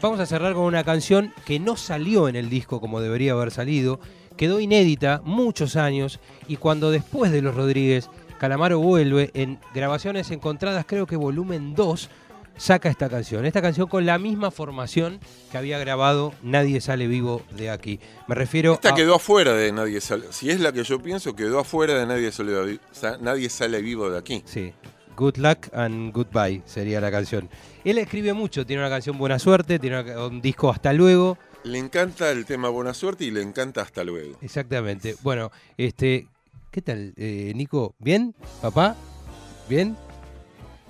Speaker 1: vamos a cerrar con una canción que no salió en el disco como debería haber salido. Quedó inédita muchos años y cuando después de Los Rodríguez, Calamaro vuelve en grabaciones encontradas, creo que volumen 2, saca esta canción. Esta canción con la misma formación que había grabado Nadie sale vivo de aquí. Me refiero
Speaker 2: Esta
Speaker 1: a...
Speaker 2: quedó afuera de Nadie Sale. Si es la que yo pienso, quedó afuera de Nadie Sale, nadie sale Vivo de aquí.
Speaker 1: Sí. Good Luck and Goodbye sería la canción. Él escribe mucho, tiene una canción Buena Suerte, tiene un disco Hasta Luego.
Speaker 2: Le encanta el tema Buena Suerte y le encanta Hasta Luego.
Speaker 1: Exactamente. Bueno, este, ¿qué tal, eh, Nico? ¿Bien? ¿Papá? ¿Bien?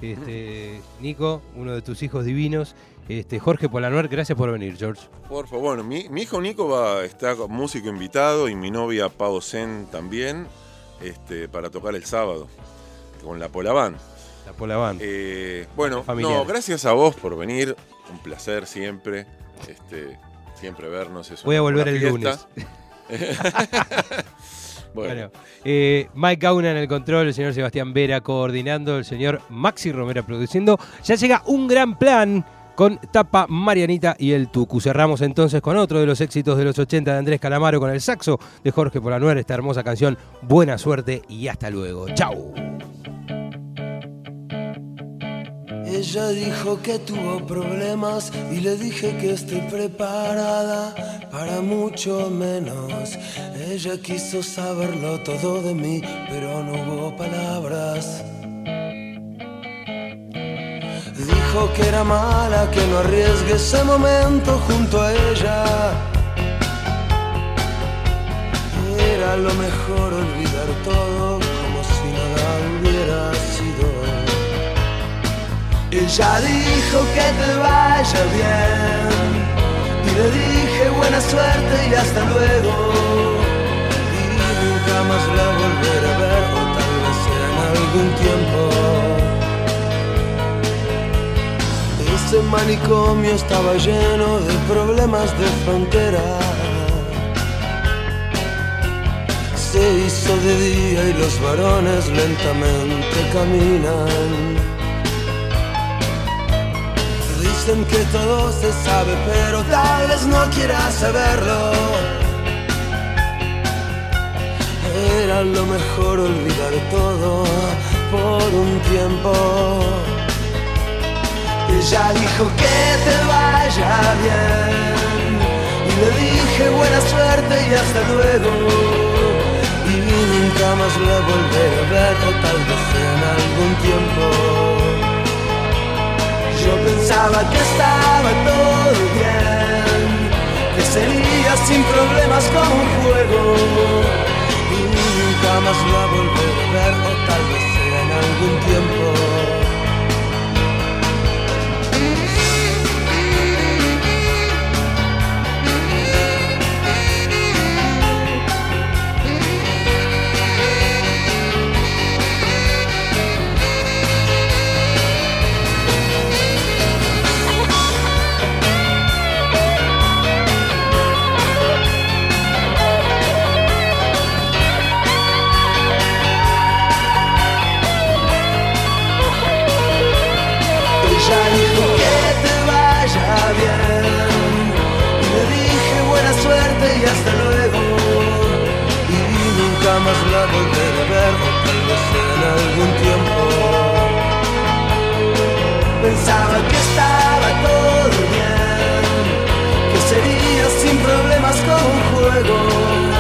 Speaker 1: Este, Nico, uno de tus hijos divinos. Este, Jorge Polanuer, gracias por venir, George.
Speaker 2: Por favor, bueno, mi, mi hijo Nico va, está músico invitado y mi novia Pau Zen también este, para tocar el sábado con la Polaván.
Speaker 1: La Pola Band.
Speaker 2: Eh, bueno, no, gracias a vos por venir. Un placer siempre. Este, siempre vernos. es
Speaker 1: Voy a volver el
Speaker 2: fiesta.
Speaker 1: lunes.
Speaker 2: Bueno,
Speaker 1: eh, Mike Gauna en el control, el señor Sebastián Vera coordinando, el señor Maxi Romero produciendo. Ya llega un gran plan con Tapa Marianita y el Tucu. Cerramos entonces con otro de los éxitos de los 80 de Andrés Calamaro con el saxo de Jorge Polanuer, esta hermosa canción. Buena suerte y hasta luego. Chau.
Speaker 3: Ella dijo que tuvo problemas y le dije que estoy preparada para mucho menos. Ella quiso saberlo todo de mí, pero no hubo palabras. Dijo que era mala, que no arriesgue ese momento junto a ella. Era lo mejor olvidar todo como si nada hubiera sido. Ella dijo que te vaya bien y le dije buena suerte y hasta luego. Y nunca más la volveré a ver, o tal vez en algún tiempo. Ese manicomio estaba lleno de problemas de frontera. Se hizo de día y los varones lentamente caminan. Dicen que todo se sabe, pero tal vez no quieras saberlo. Era lo mejor olvidar todo por un tiempo. Ella dijo que te vaya bien. Y le dije buena suerte y hasta luego. Y nunca más la volveré a ver, tal vez en algún tiempo. Yo pensaba que estaba todo bien, que sería sin problemas como un juego. Y nunca más la volveré a ver, o tal vez sea en algún tiempo. Nunca más la volveré a ver, o tal en algún tiempo. Pensaba que estaba todo bien, que sería sin problemas como un juego.